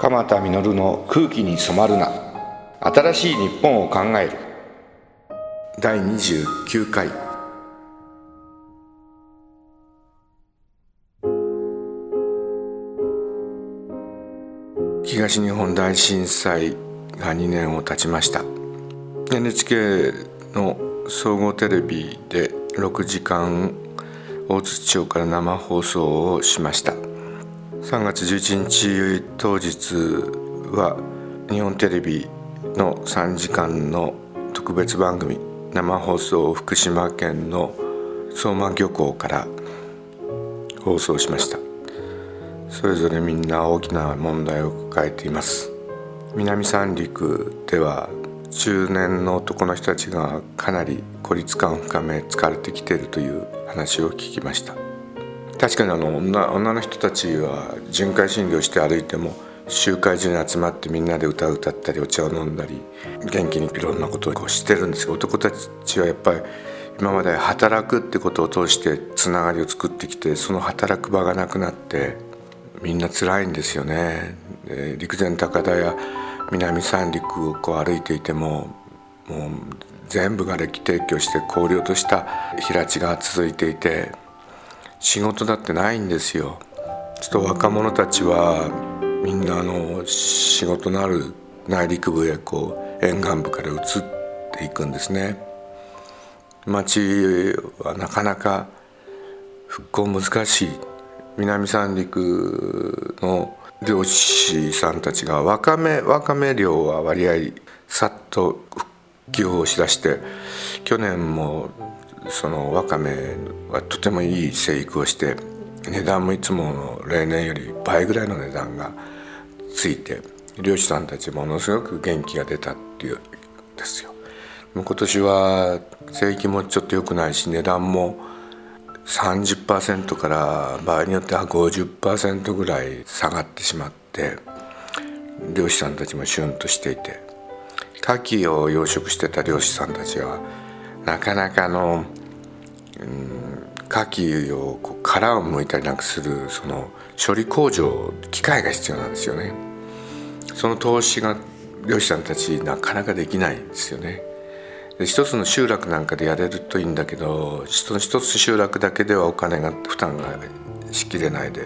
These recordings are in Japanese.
鎌田実の空気に染まるな。新しい日本を考える。第29回。東日本大震災が2年を経ちました。NHK の総合テレビで6時間大津町から生放送をしました。3月11日当日は日本テレビの3時間の特別番組生放送福島県の相馬漁港から放送しました。それぞれみんな大きな問題を抱えています。南三陸では中年の男の人たちがかなり孤立感を深め疲れてきているという話を聞きました。確かにあの女女の人たちは巡回診療して歩いても集会所に集まってみんなで歌を歌ったりお茶を飲んだり元気にいろんなことをこうしてるんですが男たちはやっぱり今まで働くってことを通してつながりを作ってきてその働く場がなくなってみんな辛いんですよね。陸前高田や南三陸をこう歩いていてももう全部がれき提供して荒涼とした平地が続いていて仕事だってないんですよ。ちょっと若者たちはみんなあの仕事のある内陸部へこう沿岸部から移っていくんですね。町はなかなか復興難しい。南三陸の漁師さんたちがわかめわかめ漁は割合さっと復旧をしだして去年もそのわかめはとてもいい生育をして値段もいつもの例年より倍ぐらいの値段がついて漁師さんたちものすごく元気が出たっていうんですよ。今年は生育もちょっと良くないし値段も30%から場合によっては50%ぐらい下がってしまって漁師さんたちもシュンとしていて牡蠣を養殖してた漁師さんたちはなかなかの、うん、牡蠣をこう殻を剥いたりなんかするその処理工場機械が必要なんですよね。その投資が漁師さんたちなかなかできないんですよね。で一つの集落なんかでやれるといいんだけどその一つ集落だけではお金が負担がしきれないで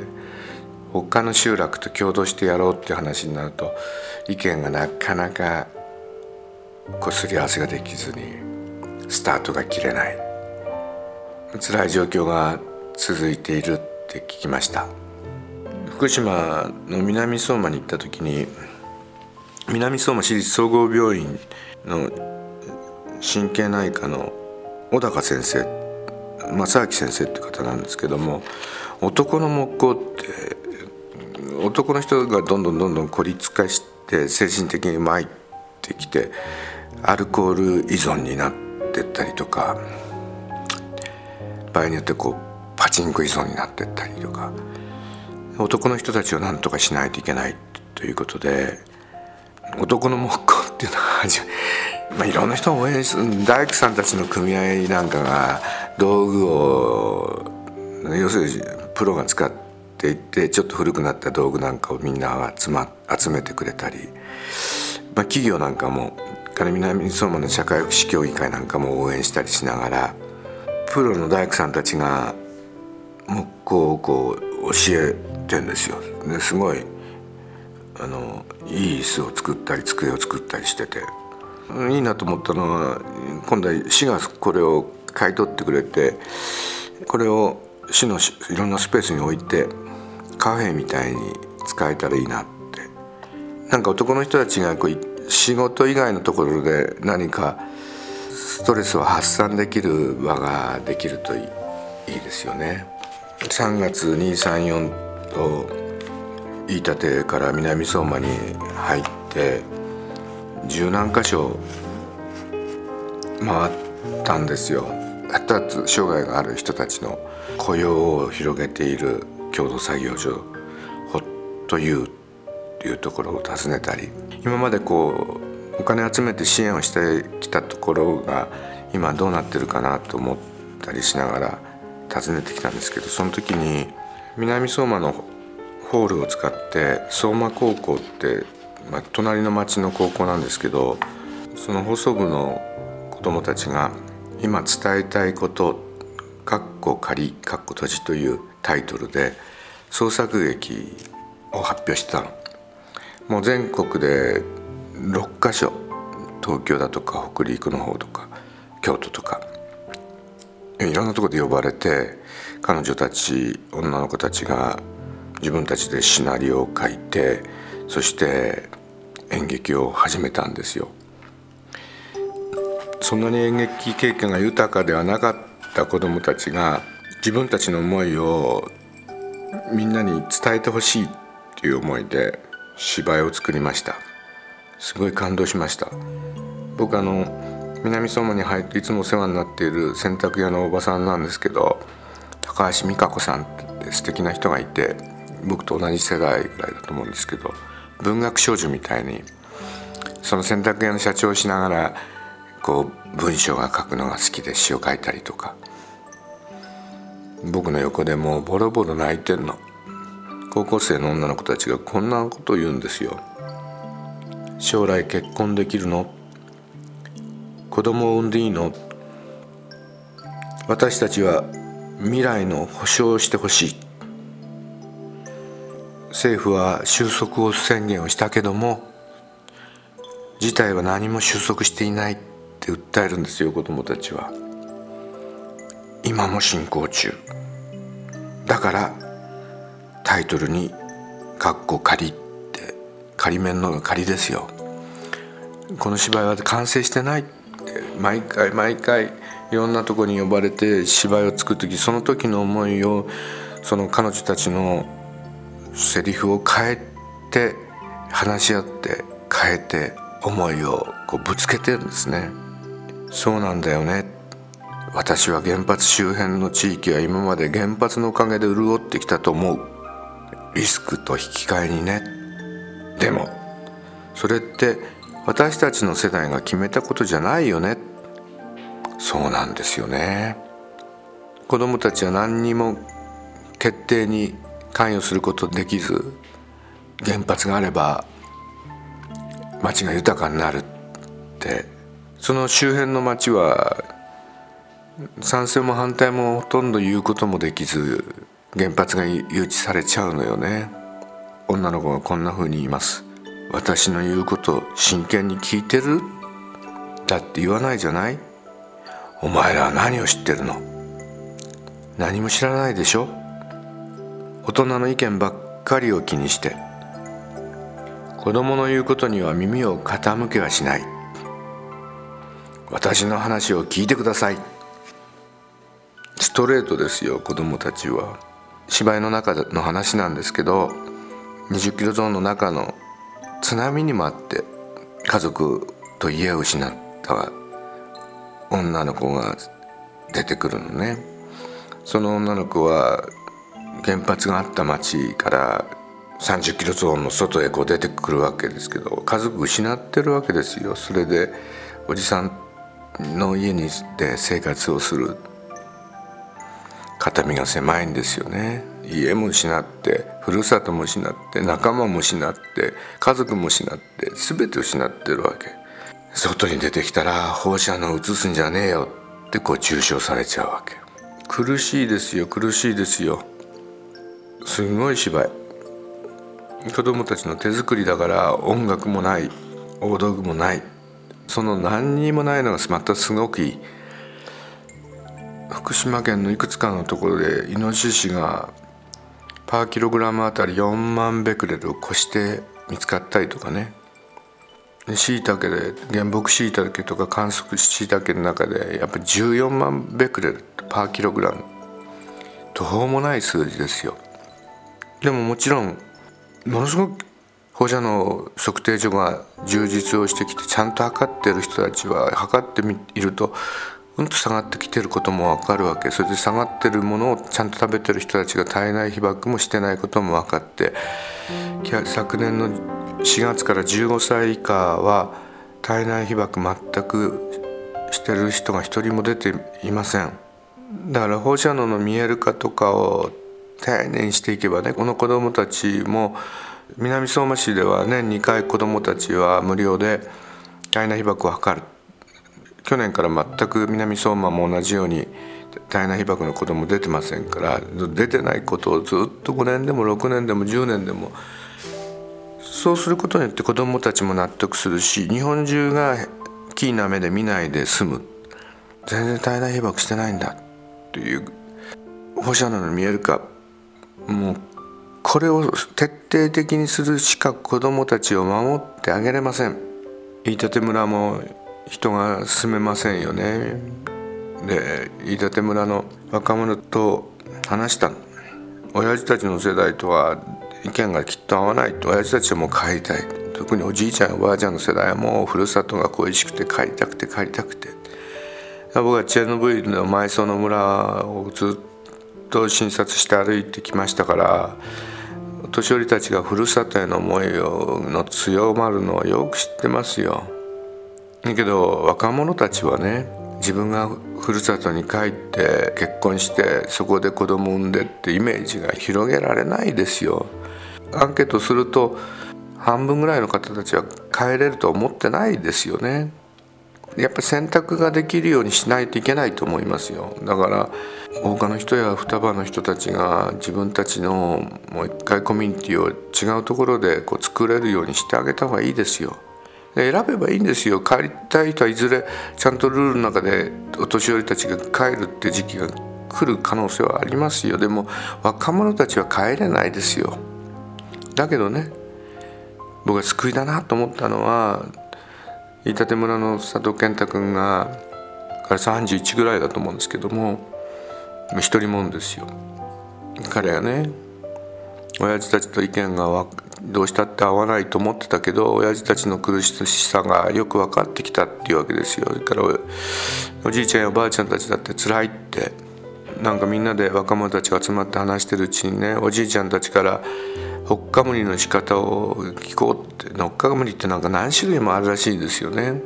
他の集落と共同してやろうっていう話になると意見がなかなかこすり合わせができずにスタートが切れない。辛い状況が続いているって聞きました。福島の南相馬に行った時に南相馬市立総合病院の神経内科の小高先生正明先生って方なんですけども男の木工って男の人がどんどんどんどん孤立化して精神的に参ってきてアルコール依存になってったりとか場合によってこうパチンコ依存になってったりとか男の人たちを何とかしないといけないということで男の木工っていうのは まあ、いろんな人を応援する大工さんたちの組合なんかが道具を要するにプロが使っていってちょっと古くなった道具なんかをみんな集,、ま、集めてくれたり、まあ、企業なんかもから南相馬の社会福祉協議会なんかも応援したりしながらプロの大工さんたちが木工をこう教えてんですよ。ですごいあのいい椅子を作ったり机を作ったりしてていいなと思ったのは今度は市がこれを買い取ってくれてこれを市のいろんなスペースに置いてカフェみたいに使えたらいいなってなんか男の人たちがこう仕事以外のところで何かストレスを発散できる場ができるといいですよね。3月234と飯舘から南相馬に入って十何箇所回ったんですよ発達障害がある人たちの雇用を広げている共同作業所ホットユーっていうところを訪ねたり今までこうお金集めて支援をしてたところが今どうなってるかなと思ったりしながら訪ねてきたんですけどその時に南相馬のホールを使って相馬高校って、まあ、隣の町の高校なんですけどその放送部の子どもたちが今伝えたいこと「かっこ仮かっこ閉じ」というタイトルで創作劇を発表してたの。もう全国で6か所東京だとか北陸の方とか京都とかいろんなとこで呼ばれて彼女たち女の子たちが自分たちでシナリオを書いてそして演劇を始めたんですよ。そんなに演劇経験が豊かではなかった子どもたちが自分たちの思いをみんなに伝えてほしいっていう思いで芝居を作りましたすごい感動しました。僕あの南相馬に入っていつもお世話になっている洗濯屋のおばさんなんですけど高橋美香子さんって素敵な人がいて僕と同じ世代ぐらいだと思うんですけど文学少女みたいにその洗濯屋の社長をしながらこう文章が書くのが好きで詩を書いたりとか。僕の横でもうボロボロ泣いてんの。高校生の女の子たちがこんなことを言うんですよ。将来結婚できるの？子供を産んでいいの？私たちは未来の保証をしてほしい。政府は収束を宣言をしたけども事態は何も収束していないって訴えるんですよ子供たちは。今も進行中。だからタイトルに「かっこ仮」って仮面の仮ですよ。この芝居は完成してない。って毎回毎回いろんなとこに呼ばれて芝居を作る時その時の思いをその彼女たちのセリフを変えて話し合って変えて思いをこうぶつけてるんですね。そうなんだよね。私は原発周辺の地域は今まで原発のおかげで潤ってきたと思う。リスクと引き換えにね。でもそれって私たちの世代が決めたことじゃないよね。そうなんですよね。子供たちは何にも決定に関与することできず原発があれば町が豊かになるって。その周辺の町は賛成も反対もほとんど言うこともできず原発が誘致されちゃうのよね。女の子がこんな風に言います。私の言うこと真剣に聞いてる？だって言わないじゃない？お前らは何を知ってるの？何も知らないでしょ？大人の意見ばっかりを気にして。子供の言うことには耳を傾けはしない。私の話を聞いてください。ストレートですよ子供たちは。芝居の中の話なんですけど20キロゾーンの中の津波にもあって家族と家を失った女の子が出てくるのね。その女の子は原発があった町から30キロゾーンの外へこう出てくるわけですけど家族失ってるわけですよ。それでおじさんの家にで生活をする。肩身が狭いんですよね。家も失ってふるさとも失って仲間も失って家族も失って全て失ってるわけ。外に出てきたら放射能移すんじゃねえよってこう中傷されちゃうわけ。苦しいですよ苦しいですよ。すごい芝居。子供たちの手作りだから音楽もない大道具もない。その何にもないのがまたすごくいい。福島県のいくつかのところでイノシシがパーキログラムあたり4万ベクレルを越して見つかったりとかね。しいたけで原木しいたけとか観測しいたけの中でやっぱ14万ベクレルパーキログラム途方もない数字ですよ。でももちろんものすごく放射能測定所が充実をしてきてちゃんと測ってる人たちは測ってみるとうんと下がってきてることも分かるわけ。それで下がってるものをちゃんと食べてる人たちが体内被曝もしてないことも分かって。昨年の4月から15歳以下は体内被曝全くしてる人が一人も出ていません。だから放射能の見える化とかを丁寧にしていけばねこの子どもたちも南相馬市では年2回子どもたちは無料で体内被爆を図る。去年から全く南相馬も同じように体内被爆の子ども出てませんから出てないことをずっと5年でも6年でも10年でもそうすることによって子どもたちも納得するし日本中がキーな目で見ないで済む。全然体内被爆してないんだ。という放射能に見えるかもうこれを徹底的にするしか子どもたちを守ってあげれません。飯舘村も人が住めませんよね。で飯舘村の若者と話した親父たちの世代とは意見がきっと合わないと。親父たちはもう帰りたい。特におじいちゃんおばあちゃんの世代はもうふるさとが恋しくて帰りたくて帰りたくて。僕はチェルノブイリの埋葬の村をずっと診察して歩いてきましたから年寄りたちがふるさとへの思いの強まるのはよく知ってますよ。だけど若者たちはね自分がふるさとに帰って結婚してそこで子供産んでってイメージが広げられないですよ。アンケートすると半分ぐらいの方たちは帰れると思ってないですよね。やっぱ選択ができるようにしないといけないと思いますよだから他の人や双葉の人たちが自分たちのもう一回コミュニティを違うところでこう作れるようにしてあげた方がいいですよ選べばいいんですよ。帰りたい人はいずれちゃんとルールの中でお年寄りたちが帰るって時期が来る可能性はありますよ。でも若者たちは帰れないですよ。だけどね僕が救いだなと思ったのは飯舘村の佐藤健太君が彼31ぐらいだと思うんですけども一人もんですよ。彼がね親父たちと意見がどうしたって合わないと思ってたけど親父たちの苦しさがよく分かってきたっていうわけですよ。それからおじいちゃんやおばあちゃんたちだって辛いってなんかみんなで若者たちが集まって話してるうちにねおじいちゃんたちからほっかむりの仕方を聞こうってほっかむりってなんか何種類もあるらしいですよね。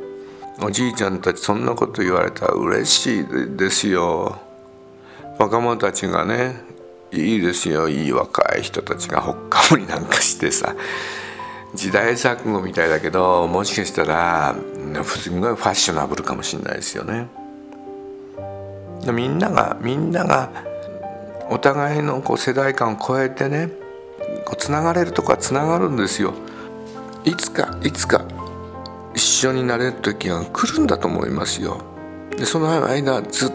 おじいちゃんたちそんなこと言われたら嬉しいですよ。若者たちがねいいですよ。いい若い人たちがほっかむりなんかしてさ。時代錯誤みたいだけどもしかしたらすごいファッショナブルかもしれないですよね。みんながみんながお互いのこう世代間を超えてねこうつながれるとこはつながるんですよ。いつかいつか一緒になれる時が来るんだと思いますよ。でその間ずっ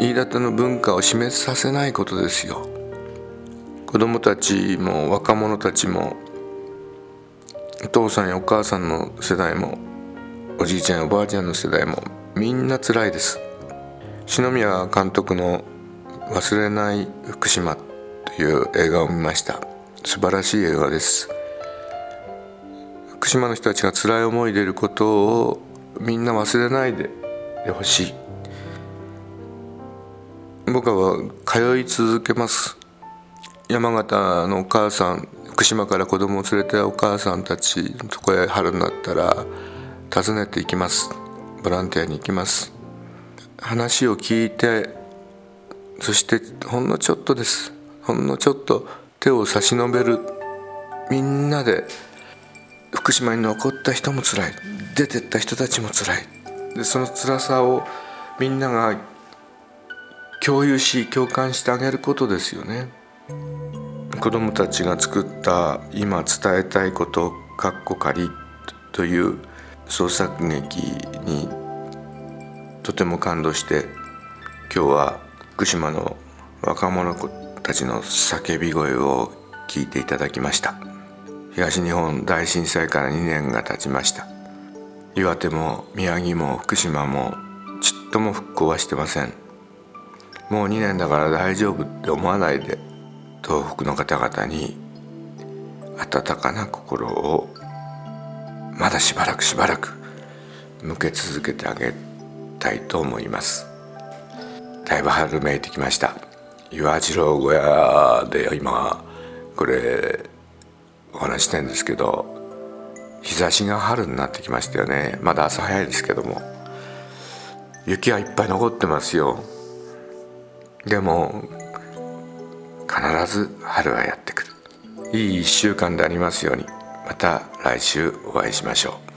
飯舘の文化を死滅させないことですよ。子供たちも若者たちもお父さんやお母さんの世代もおじいちゃんやおばあちゃんの世代もみんな辛いです。篠宮監督の「忘れない福島」という映画を見ました。素晴らしい映画です。福島の人たちが辛い思いでいることをみんな忘れないでほしい。僕は通い続けます。山形のお母さん福島から子供を連れてお母さんたちのとこへ春になったら訪ねていきます。ボランティアに行きます。話を聞いてそしてほんのちょっとです。ほんのちょっと手を差し伸べる。みんなで福島に残った人も辛い。出てった人たちも辛い。でその辛さをみんなが共有し共感してあげることですよね。子どもたちが作った今伝えたいこと「かっこ仮」という創作劇にとても感動して今日は福島の若者たちの叫び声を聞いていただきました。東日本大震災から2年が経ちました岩手も宮城も福島もちっとも復興はしてませんもう2年だから大丈夫って思わないで東北の方々に温かな心をまだしばらくしばらく向け続けてあげたいと思います。だいぶ春めいてきました。岩次郎小屋で今これお話してんですけど日差しが春になってきましたよね。まだ朝早いですけども。雪はいっぱい残ってますよ。でも必ず春はやってくる。いい1週間でありますように。また来週お会いしましょう。